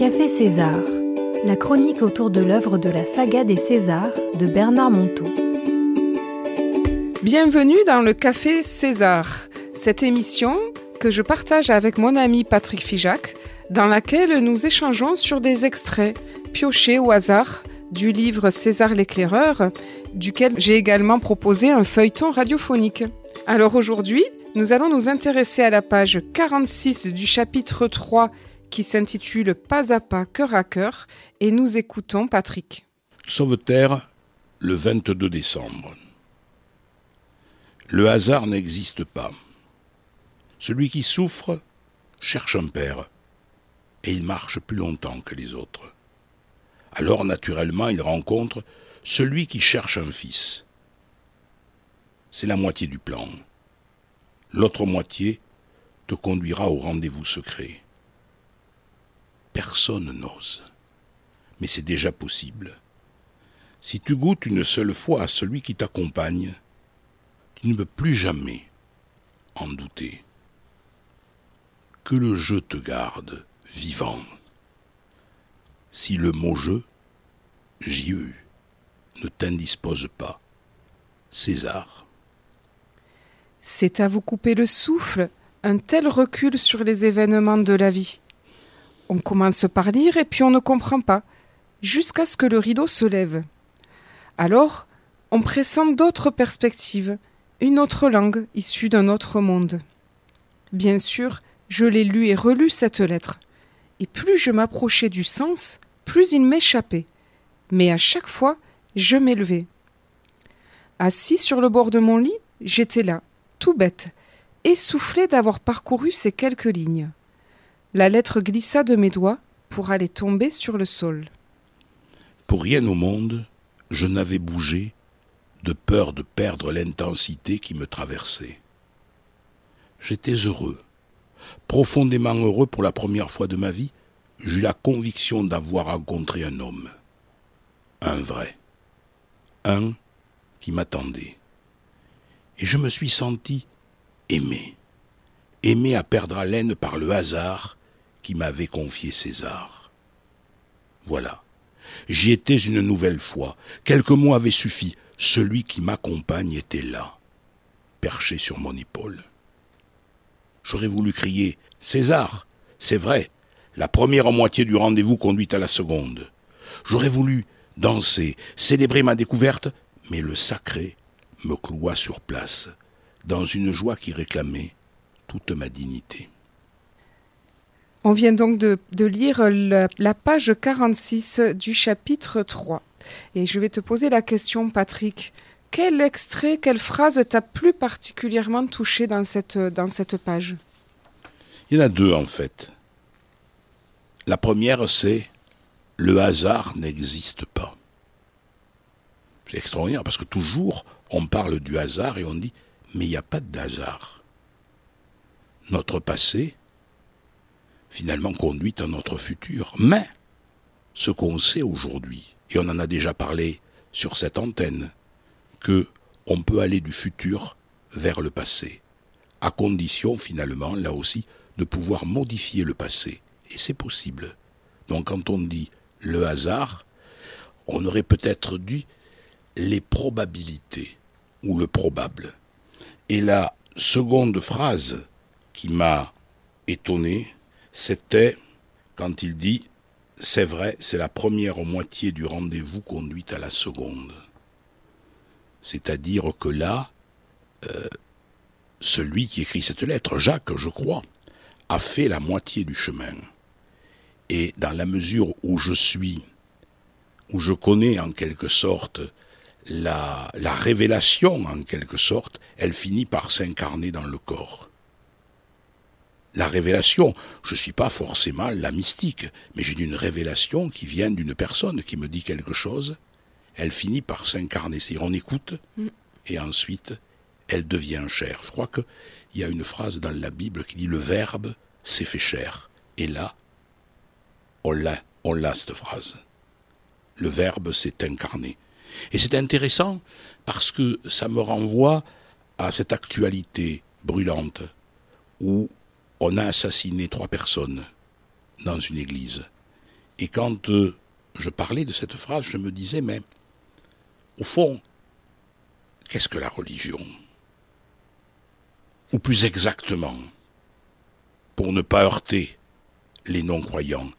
Café César, la chronique autour de l'œuvre de la saga des Césars de Bernard Monteau. Bienvenue dans le Café César, cette émission que je partage avec mon ami Patrick Fijac, dans laquelle nous échangeons sur des extraits piochés au hasard du livre César l'éclaireur, duquel j'ai également proposé un feuilleton radiophonique. Alors aujourd'hui, nous allons nous intéresser à la page 46 du chapitre 3 qui s'intitule Pas à pas, cœur à cœur, et nous écoutons Patrick. Sauveterre, le 22 décembre. Le hasard n'existe pas. Celui qui souffre cherche un père, et il marche plus longtemps que les autres. Alors, naturellement, il rencontre celui qui cherche un fils. C'est la moitié du plan. L'autre moitié te conduira au rendez-vous secret. Personne n'ose. Mais c'est déjà possible. Si tu goûtes une seule fois à celui qui t'accompagne, tu ne peux plus jamais en douter. Que le jeu te garde vivant. Si le mot jeu, JE, ne t'indispose pas. César. C'est à vous couper le souffle, un tel recul sur les événements de la vie. On commence par lire et puis on ne comprend pas, jusqu'à ce que le rideau se lève. Alors, on pressent d'autres perspectives, une autre langue issue d'un autre monde. Bien sûr, je l'ai lu et relu cette lettre, et plus je m'approchais du sens, plus il m'échappait, mais à chaque fois, je m'élevais. Assis sur le bord de mon lit, j'étais là, tout bête, essoufflé d'avoir parcouru ces quelques lignes. La lettre glissa de mes doigts pour aller tomber sur le sol. Pour rien au monde, je n'avais bougé de peur de perdre l'intensité qui me traversait. J'étais heureux, profondément heureux pour la première fois de ma vie, j'eus la conviction d'avoir rencontré un homme, un vrai, un qui m'attendait. Et je me suis senti aimé, aimé à perdre haleine par le hasard qui m'avait confié César. Voilà. J'y étais une nouvelle fois. Quelques mots avaient suffi. Celui qui m'accompagne était là, perché sur mon épaule. J'aurais voulu crier César, c'est vrai, la première moitié du rendez-vous conduit à la seconde. J'aurais voulu danser, célébrer ma découverte, mais le sacré me cloua sur place, dans une joie qui réclamait toute ma dignité. On vient donc de, lire la, page 46 du chapitre 3. Et je vais te poser la question, Patrick. Quel extrait, quelle phrase t'a plus particulièrement touché dans cette, dans cette page? Il y en a deux, en fait. La première, c'est Le hasard n'existe pas. C'est extraordinaire, parce que toujours, on parle du hasard et on dit Mais il n'y a pas de hasard. Notre passé, finalement conduit à notre futur. Mais ce qu'on sait aujourd'hui, et on en a déjà parlé sur cette antenne, que on peut aller du futur vers le passé, à condition finalement, là aussi, de pouvoir modifier le passé. Et c'est possible. Donc quand on dit le hasard, on aurait peut-être dit les probabilités ou le probable. Et la seconde phrase qui m'a étonné, c'était quand il dit C'est vrai, c'est la première moitié du rendez-vous conduite à la seconde. C'est-à-dire que là, euh, celui qui écrit cette lettre, Jacques, je crois, a fait la moitié du chemin. Et dans la mesure où je suis, où je connais en quelque sorte la, la révélation, en quelque sorte, elle finit par s'incarner dans le corps la révélation. Je ne suis pas forcément la mystique, mais j'ai une révélation qui vient d'une personne qui me dit quelque chose. Elle finit par s'incarner. C'est-à-dire, on écoute, mm. et ensuite, elle devient chair. Je crois qu'il y a une phrase dans la Bible qui dit le Verbe s'est fait chair. Et là, on l'a, on l'a cette phrase. Le Verbe s'est incarné. Et c'est intéressant parce que ça me renvoie à cette actualité brûlante où on a assassiné trois personnes dans une église. Et quand euh, je parlais de cette phrase, je me disais, mais au fond, qu'est-ce que la religion? Ou plus exactement, pour ne pas heurter les non-croyants,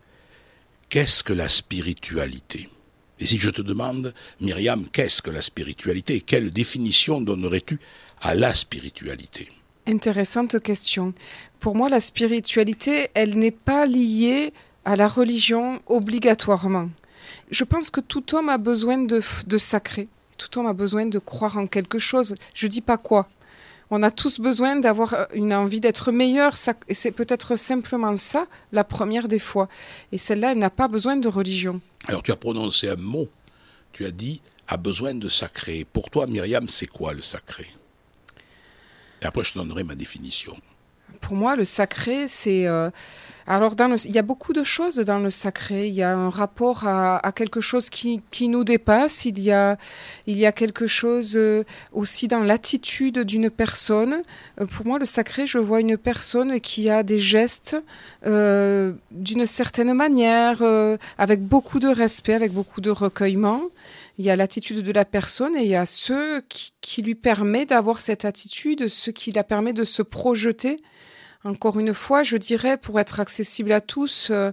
qu'est-ce que la spiritualité? Et si je te demande, Myriam, qu'est-ce que la spiritualité? Quelle définition donnerais-tu à la spiritualité? Intéressante question. Pour moi, la spiritualité, elle n'est pas liée à la religion obligatoirement. Je pense que tout homme a besoin de, de sacré. Tout homme a besoin de croire en quelque chose. Je dis pas quoi. On a tous besoin d'avoir euh, une envie d'être meilleur. C'est peut-être simplement ça, la première des fois. Et celle-là, elle n'a pas besoin de religion. Alors tu as prononcé un mot. Tu as dit a besoin de sacré. Pour toi, Myriam, c'est quoi le sacré? Et après, je donnerai ma définition pour moi, le sacré, c'est. Euh, alors, il y a beaucoup de choses dans le sacré. Il y a un rapport à, quelque chose qui, qui, nous dépasse. Il y a, il y a quelque chose euh, aussi dans l'attitude d'une personne. Euh, pour moi, le sacré, je vois une personne qui a des gestes d'une certaine manière, avec beaucoup de respect, avec beaucoup de recueillement. Il y a l'attitude de la personne et il y a ce qui, lui permet d'avoir cette attitude, ce qui la permet de se projeter encore une fois, je dirais, pour être accessible à tous, euh,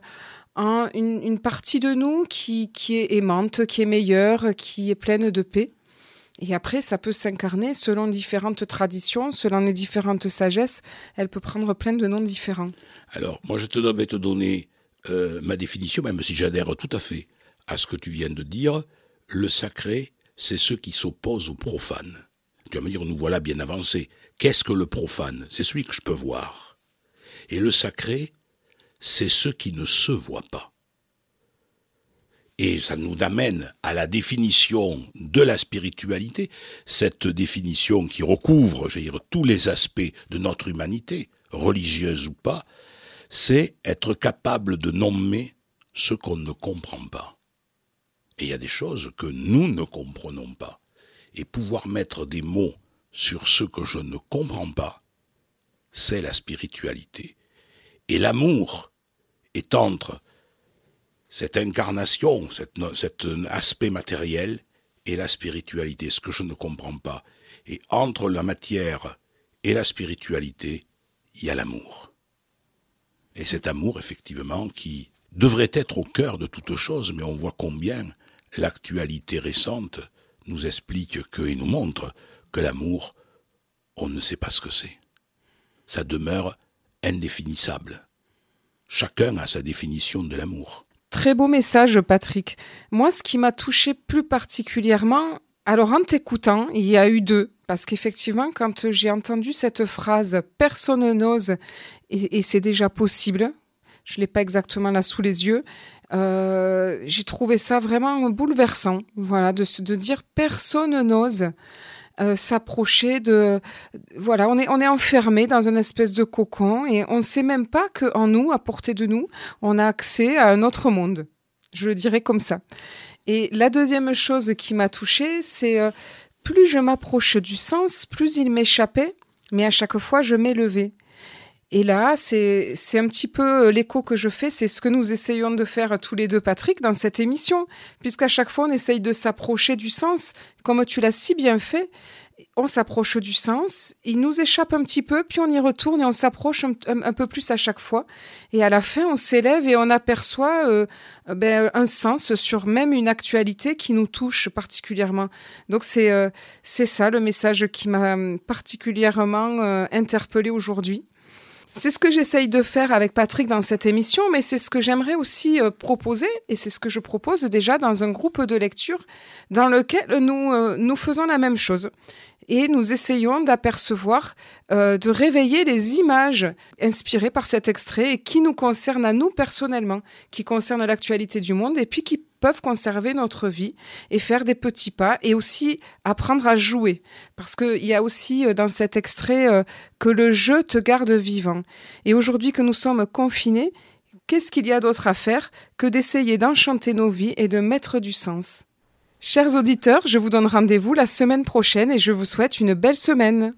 une, partie de nous qui, qui est aimante, qui est meilleure, qui est pleine de paix. Et après, ça peut s'incarner selon différentes traditions, selon les différentes sagesses. Elle peut prendre plein de noms différents. Alors, moi, je te vais te donner euh, ma définition, même si j'adhère tout à fait à ce que tu viens de dire. Le sacré, c'est ce qui s'oppose au profane. Tu vas me dire, nous voilà bien avancés. Qu'est-ce que le profane? C'est celui que je peux voir. Et le sacré, c'est ce qui ne se voit pas. Et ça nous amène à la définition de la spiritualité, cette définition qui recouvre, je dire, tous les aspects de notre humanité, religieuse ou pas, c'est être capable de nommer ce qu'on ne comprend pas. Et il y a des choses que nous ne comprenons pas. Et pouvoir mettre des mots sur ce que je ne comprends pas, c'est la spiritualité. Et l'amour est entre cette incarnation, cet aspect matériel et la spiritualité, ce que je ne comprends pas. Et entre la matière et la spiritualité, il y a l'amour. Et cet amour, effectivement, qui devrait être au cœur de toute chose, mais on voit combien l'actualité récente nous explique que et nous montre que l'amour, on ne sait pas ce que c'est. Ça demeure indéfinissable. Chacun a sa définition de l'amour. Très beau message, Patrick. Moi, ce qui m'a touché plus particulièrement, alors en t'écoutant, il y a eu deux. Parce qu'effectivement, quand j'ai entendu cette phrase personne n'ose et, c'est déjà possible, je l'ai pas exactement là sous les yeux, euh, j'ai trouvé ça vraiment bouleversant. Voilà, de, de dire personne n'ose. Euh, s'approcher de voilà on est on est enfermé dans une espèce de cocon et on ne sait même pas que nous à portée de nous on a accès à un autre monde je le dirais comme ça et la deuxième chose qui m'a touchée c'est euh, plus je m'approche du sens plus il m'échappait mais à chaque fois je m'élevais et là, c'est un petit peu euh, l'écho que je fais, c'est ce que nous essayons de faire tous les deux, Patrick, dans cette émission, puisqu'à chaque fois, on essaye de s'approcher du sens, comme tu l'as si bien fait. On s'approche du sens, il nous échappe un petit peu, puis on y retourne et on s'approche un, peu plus à chaque fois. Et à la fin, on s'élève et on aperçoit euh, ben, un sens sur même une actualité qui nous touche particulièrement. Donc c'est euh, ça le message qui m'a particulièrement euh, interpellé aujourd'hui. C'est ce que j'essaye de faire avec Patrick dans cette émission, mais c'est ce que j'aimerais aussi euh, proposer, et c'est ce que je propose déjà dans un groupe de lecture dans lequel nous, euh, nous faisons la même chose. Et nous essayons d'apercevoir, euh, de réveiller les images inspirées par cet extrait et qui nous concernent à nous personnellement, qui concernent l'actualité du monde et puis qui peuvent conserver notre vie et faire des petits pas et aussi apprendre à jouer. Parce qu'il y a aussi euh, dans cet extrait euh, que le jeu te garde vivant. Et aujourd'hui que nous sommes confinés, qu'est-ce qu'il y a d'autre à faire que d'essayer d'enchanter nos vies et de mettre du sens? Chers auditeurs, je vous donne rendez-vous la semaine prochaine et je vous souhaite une belle semaine.